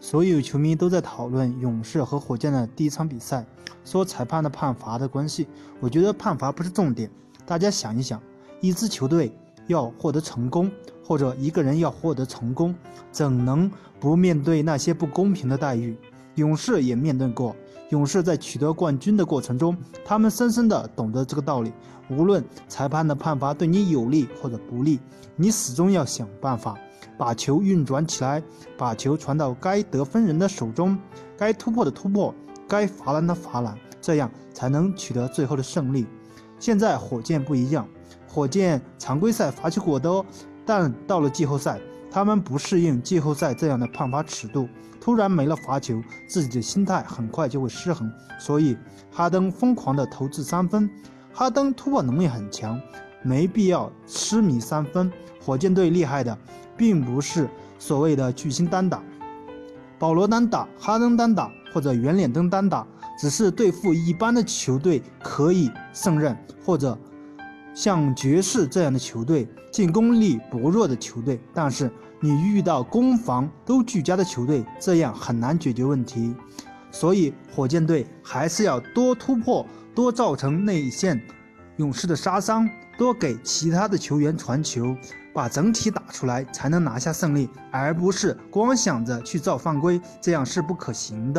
所有球迷都在讨论勇士和火箭的第一场比赛，说裁判的判罚的关系。我觉得判罚不是重点。大家想一想，一支球队要获得成功，或者一个人要获得成功，怎能不面对那些不公平的待遇？勇士也面对过。勇士在取得冠军的过程中，他们深深地懂得这个道理：无论裁判的判罚对你有利或者不利，你始终要想办法把球运转起来，把球传到该得分人的手中，该突破的突破，该罚篮的罚篮，这样才能取得最后的胜利。现在火箭不一样，火箭常规赛罚球过多，但到了季后赛。他们不适应季后赛这样的判罚尺度，突然没了罚球，自己的心态很快就会失衡。所以哈登疯狂的投掷三分，哈登突破能力很强，没必要痴迷三分。火箭队厉害的，并不是所谓的巨星单打，保罗单打、哈登单打或者圆脸灯单打，只是对付一般的球队可以胜任，或者。像爵士这样的球队，进攻力薄弱的球队，但是你遇到攻防都俱佳的球队，这样很难解决问题。所以火箭队还是要多突破，多造成内线勇士的杀伤，多给其他的球员传球，把整体打出来，才能拿下胜利，而不是光想着去造犯规，这样是不可行的。